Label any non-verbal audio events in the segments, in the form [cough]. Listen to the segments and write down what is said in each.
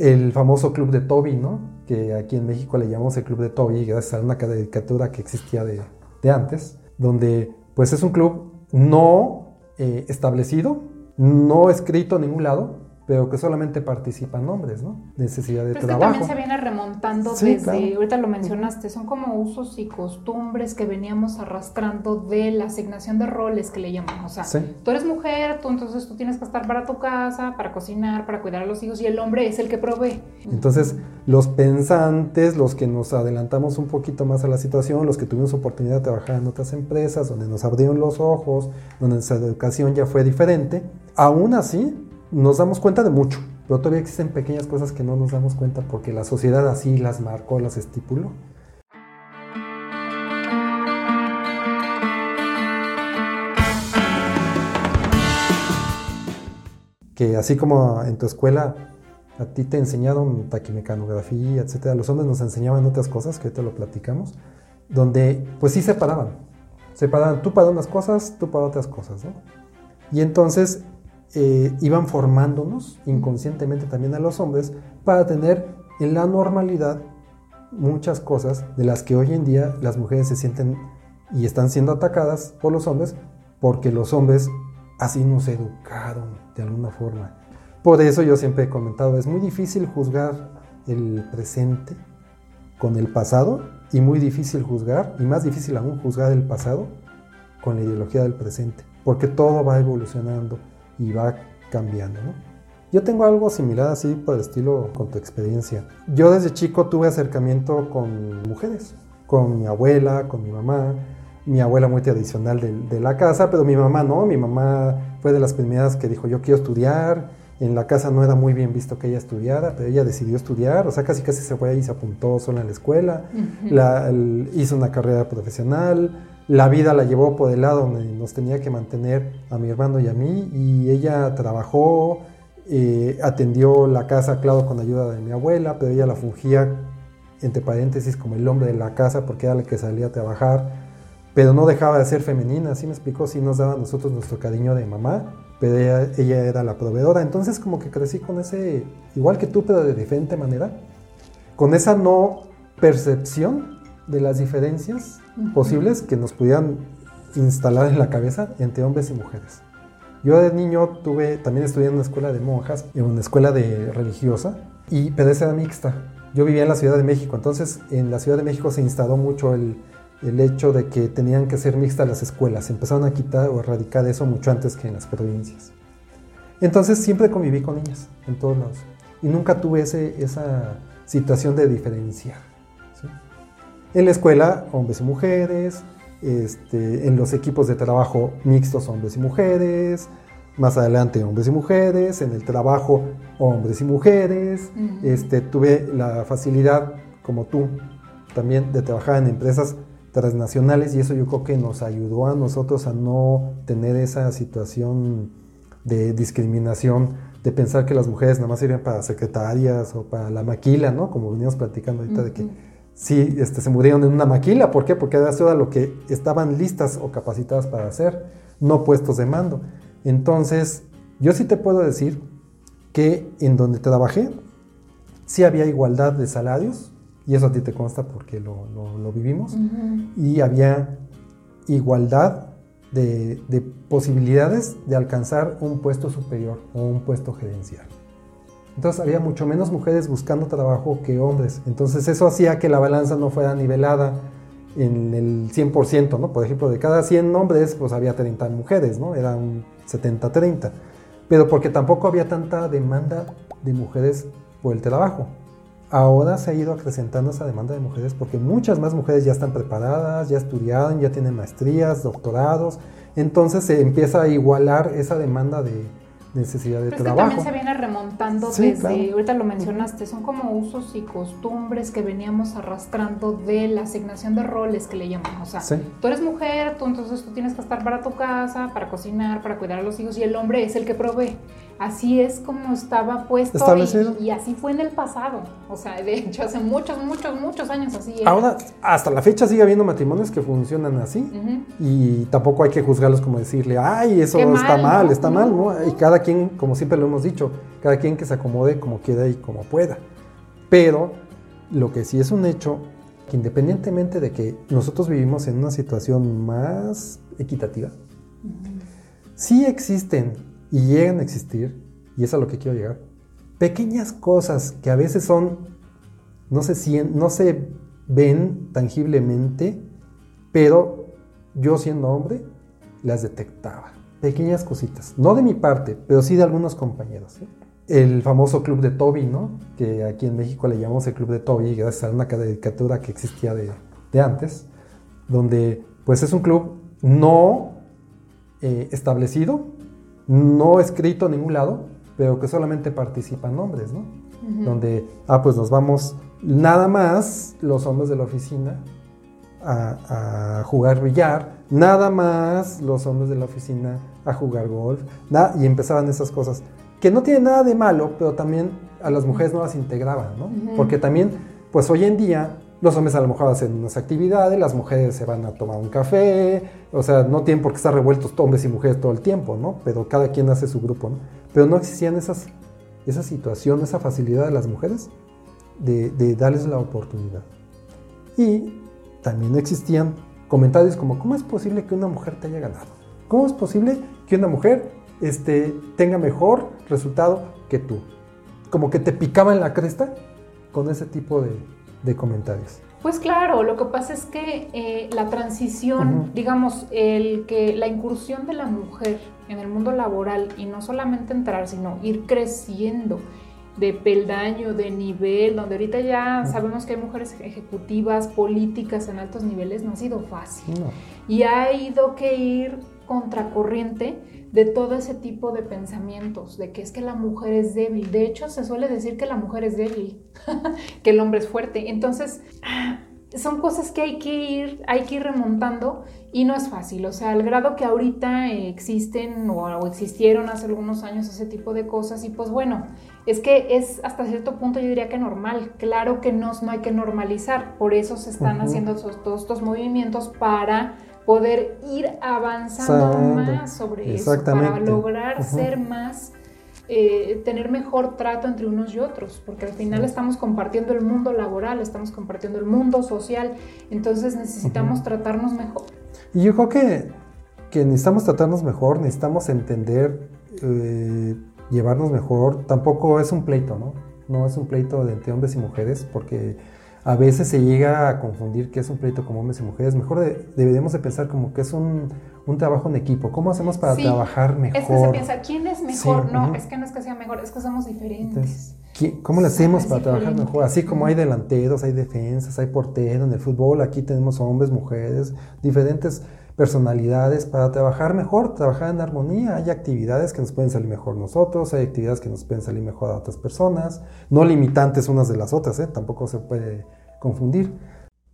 el famoso club de Toby, ¿no? Que aquí en México le llamamos el club de Toby, gracias a una caricatura que existía de, de antes, donde pues es un club no eh, establecido, no escrito en ningún lado, pero que solamente participan hombres, ¿no? Necesidad de pero trabajo. que también se viene remontando desde, ahorita lo mencionaste, son como usos y costumbres que veníamos arrastrando de la asignación de roles que le llamamos. O sea, tú eres mujer, tú entonces tú tienes que estar para tu casa, para cocinar, para cuidar a los hijos y el hombre es el que provee. Entonces, los pensantes, los que nos adelantamos un poquito más a la situación, los que tuvimos oportunidad de trabajar en otras empresas, donde nos abrieron los ojos, donde nuestra educación ya fue diferente, aún así nos damos cuenta de mucho, pero todavía existen pequeñas cosas que no nos damos cuenta porque la sociedad así las marcó, las estipuló. Que así como en tu escuela a ti te enseñaron taquimecanografía, etcétera, los hombres nos enseñaban otras cosas que te lo platicamos, donde pues sí separaban. Separaban tú para unas cosas, tú para otras cosas, ¿no? Y entonces eh, iban formándonos inconscientemente también a los hombres para tener en la normalidad muchas cosas de las que hoy en día las mujeres se sienten y están siendo atacadas por los hombres porque los hombres así nos educaron de alguna forma. Por eso yo siempre he comentado, es muy difícil juzgar el presente con el pasado y muy difícil juzgar, y más difícil aún juzgar el pasado con la ideología del presente, porque todo va evolucionando y va cambiando. ¿no? Yo tengo algo similar así por el estilo con tu experiencia. Yo desde chico tuve acercamiento con mujeres, con mi abuela, con mi mamá. Mi abuela muy tradicional de, de, la casa, pero mi mamá no. Mi mamá fue de las primeras que dijo yo quiero estudiar. En la casa no era muy bien visto que ella estudiara, pero ella decidió estudiar. O sea, casi casi se fue y se apuntó sola en la escuela. la, el, hizo una carrera profesional la vida la llevó por el lado donde nos tenía que mantener a mi hermano y a mí y ella trabajó, eh, atendió la casa, claro, con ayuda de mi abuela, pero ella la fungía, entre paréntesis, como el hombre de la casa porque era el que salía a trabajar, pero no dejaba de ser femenina, así me explicó, sí nos daba a nosotros nuestro cariño de mamá, pero ella, ella era la proveedora, entonces como que crecí con ese, igual que tú, pero de diferente manera, con esa no percepción de las diferencias posibles que nos pudieran instalar en la cabeza entre hombres y mujeres. Yo de niño tuve, también estudié en una escuela de monjas, en una escuela de religiosa, y, pero esa era mixta. Yo vivía en la Ciudad de México, entonces en la Ciudad de México se instaló mucho el, el hecho de que tenían que ser mixtas las escuelas. Empezaron a quitar o erradicar eso mucho antes que en las provincias. Entonces siempre conviví con ellas en todos lados y nunca tuve ese, esa situación de diferenciar. En la escuela, hombres y mujeres, este, en los equipos de trabajo mixtos, hombres y mujeres, más adelante hombres y mujeres, en el trabajo hombres y mujeres. este, tuve la facilidad, como tú, también de trabajar en empresas transnacionales y eso yo creo que nos ayudó a nosotros a no tener esa situación de discriminación, de pensar que las mujeres nada más sirven para secretarias o para la maquila, ¿no? Como veníamos platicando ahorita de que sí este, se murieron en una maquila. ¿Por qué? Porque eso era lo que estaban listas o capacitadas para hacer, no puestos de mando. Entonces, yo sí te puedo decir que en donde trabajé, sí había igualdad de salarios, y eso a ti te consta porque lo, lo, vivimos, y había igualdad de, de posibilidades de alcanzar un puesto superior o un puesto gerencial. Entonces había mucho menos mujeres buscando trabajo que hombres. Entonces eso hacía que la balanza no fuera nivelada en el 100%, ¿no? Por ejemplo, de cada 100 hombres, pues había 30 mujeres, ¿no? Era un 70-30. Pero porque tampoco había tanta demanda de mujeres por el trabajo. Ahora se ha ido acrecentando esa demanda de mujeres porque muchas más mujeres ya están preparadas, ya estudiaron, ya tienen maestrías, doctorados. Entonces se empieza a igualar esa demanda de, necesidad de Pero trabajo. también se viene remontando desde, ahorita lo mencionaste, son como usos y costumbres que veníamos arrastrando de la asignación de roles que le llamamos. O sea, tú eres mujer, tú entonces tú tienes que estar para tu casa, para cocinar, para cuidar a los hijos y el hombre es el que provee. Así es como estaba puesto establecido. Y, así fue en el pasado. O sea, de hecho, hace muchos, muchos, muchos años así era. Ahora, hasta la fecha sigue habiendo matrimonios que funcionan así y tampoco hay que juzgarlos como decirle, ay, eso está mal, está mal, ¿no? Y cada quien, como siempre lo hemos dicho, cada quien que se acomode como quiera y como pueda. Pero lo que sí es un hecho, que independientemente de que nosotros vivimos en una situación más equitativa, sí existen y llegan a existir, y es a lo que quiero llegar, pequeñas cosas que a veces son, no se, no se ven tangiblemente, pero yo siendo hombre las detectaba. Pequeñas cositas, no de mi parte, pero sí de algunos compañeros. ¿eh? El famoso club de Toby, ¿no? Que aquí en México le llamamos el club de Toby, gracias a una caricatura que existía de, de antes, donde pues es un club no eh, establecido, no escrito en ningún lado, pero que solamente participan hombres, ¿no? Donde, ah, pues nos vamos nada más los hombres de la oficina a, jugar billar, nada más los hombres de la oficina a jugar golf, y empezaban esas cosas, que no tiene nada de malo, pero también a las mujeres no las integraban, ¿no? Porque también, pues hoy en día los hombres a lo mejor hacen unas actividades, las mujeres se van a tomar un café, o sea, no tienen por qué estar revueltos hombres y mujeres todo el tiempo, ¿no? Pero cada quien hace su grupo, ¿no? Pero no existían esas, esa situación, esa facilidad de las mujeres de, de darles la oportunidad. Y también existían comentarios como, ¿cómo es posible que una mujer te haya ganado? ¿Cómo es posible que una mujer este, tenga mejor resultado que tú? Como que te picaba en la cresta con ese tipo de, de comentarios. Pues claro, lo que pasa es que eh, la transición, digamos, el que la incursión de la mujer en el mundo laboral y no solamente entrar, sino ir creciendo de peldaño, de nivel, donde ahorita ya sabemos que hay mujeres ejecutivas, políticas en altos niveles, no ha sido fácil. Y ha ido que ir contracorriente de todo ese tipo de pensamientos, de que es que la mujer es débil. De hecho, se suele decir que la mujer es débil, [laughs] que el hombre es fuerte. Entonces, son cosas que hay que ir, hay que ir remontando y no es fácil. O sea, al grado que ahorita existen o, existieron hace algunos años ese tipo de cosas y pues bueno, es que es hasta cierto punto yo diría que normal. Claro que no, no hay que normalizar, por eso se están haciendo todos estos movimientos para poder ir avanzando más sobre eso, para lograr ser más, eh, tener mejor trato entre unos y otros, porque al final estamos compartiendo el mundo laboral, estamos compartiendo el mundo social, entonces necesitamos tratarnos mejor. Y yo creo que, que necesitamos tratarnos mejor, necesitamos entender, eh, llevarnos mejor, tampoco es un pleito, ¿no? No es un pleito entre hombres y mujeres, porque a veces se llega a confundir que es un pleito como hombres y mujeres. Mejor deberíamos de pensar como que es un, trabajo en equipo. ¿Cómo hacemos para trabajar mejor? Es que se piensa, ¿quién es mejor? no, es que no es que sea mejor, es que somos diferentes. ¿Cómo le hacemos para trabajar mejor? Así como hay delanteros, hay defensas, hay porteros en el fútbol, aquí tenemos hombres, mujeres, diferentes personalidades para trabajar mejor, trabajar en armonía. Hay actividades que nos pueden salir mejor nosotros, hay actividades que nos pueden salir mejor a otras personas, no limitantes unas de las otras, ¿eh? tampoco se puede confundir.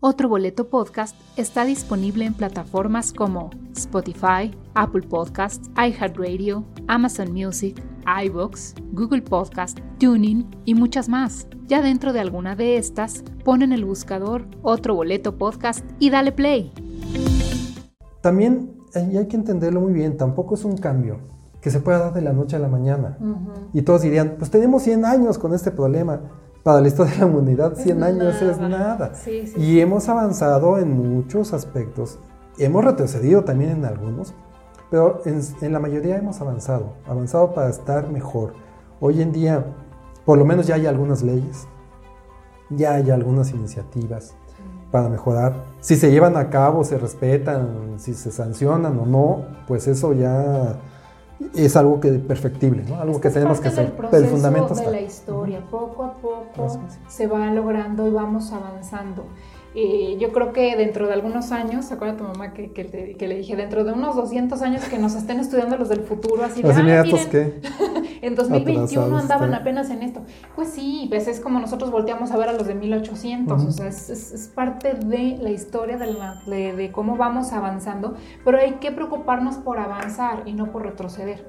Otro Boleto Podcast está disponible en plataformas como Spotify, Apple Podcasts, iHeartRadio, Amazon Music, iBox, Google Podcast, Tuning y muchas más. Ya dentro de alguna de estas, ponen el buscador Otro Boleto Podcast y dale play. También y hay que entenderlo muy bien, tampoco es un cambio que se pueda dar de la noche a la mañana. Y todos dirían, pues tenemos 100 años con este problema. Para la historia de la humanidad, 100 años es nada. y hemos avanzado en muchos aspectos. Hemos retrocedido también en algunos, pero en, en, la mayoría hemos avanzado. Avanzado para estar mejor. Hoy en día, por lo menos ya hay algunas leyes, ya hay algunas iniciativas para mejorar. Si se llevan a cabo, se respetan, si se sancionan o no, pues eso ya es algo que perfectible, ¿no? Algo que tenemos que hacer. Pero el fundamento de la historia, poco a poco se va logrando y vamos avanzando. Eh, yo creo que dentro de algunos años, ¿se acuerda tu mamá que, que, le dije? Dentro de unos 200 años que nos estén estudiando los del futuro, así de, ah, ¿qué? [laughs] en 2021 andaban apenas en esto. Pues sí, pues es como nosotros volteamos a ver a los de 1800, o sea, es, es, parte de la historia de, la, de, de cómo vamos avanzando, pero hay que preocuparnos por avanzar y no por retroceder.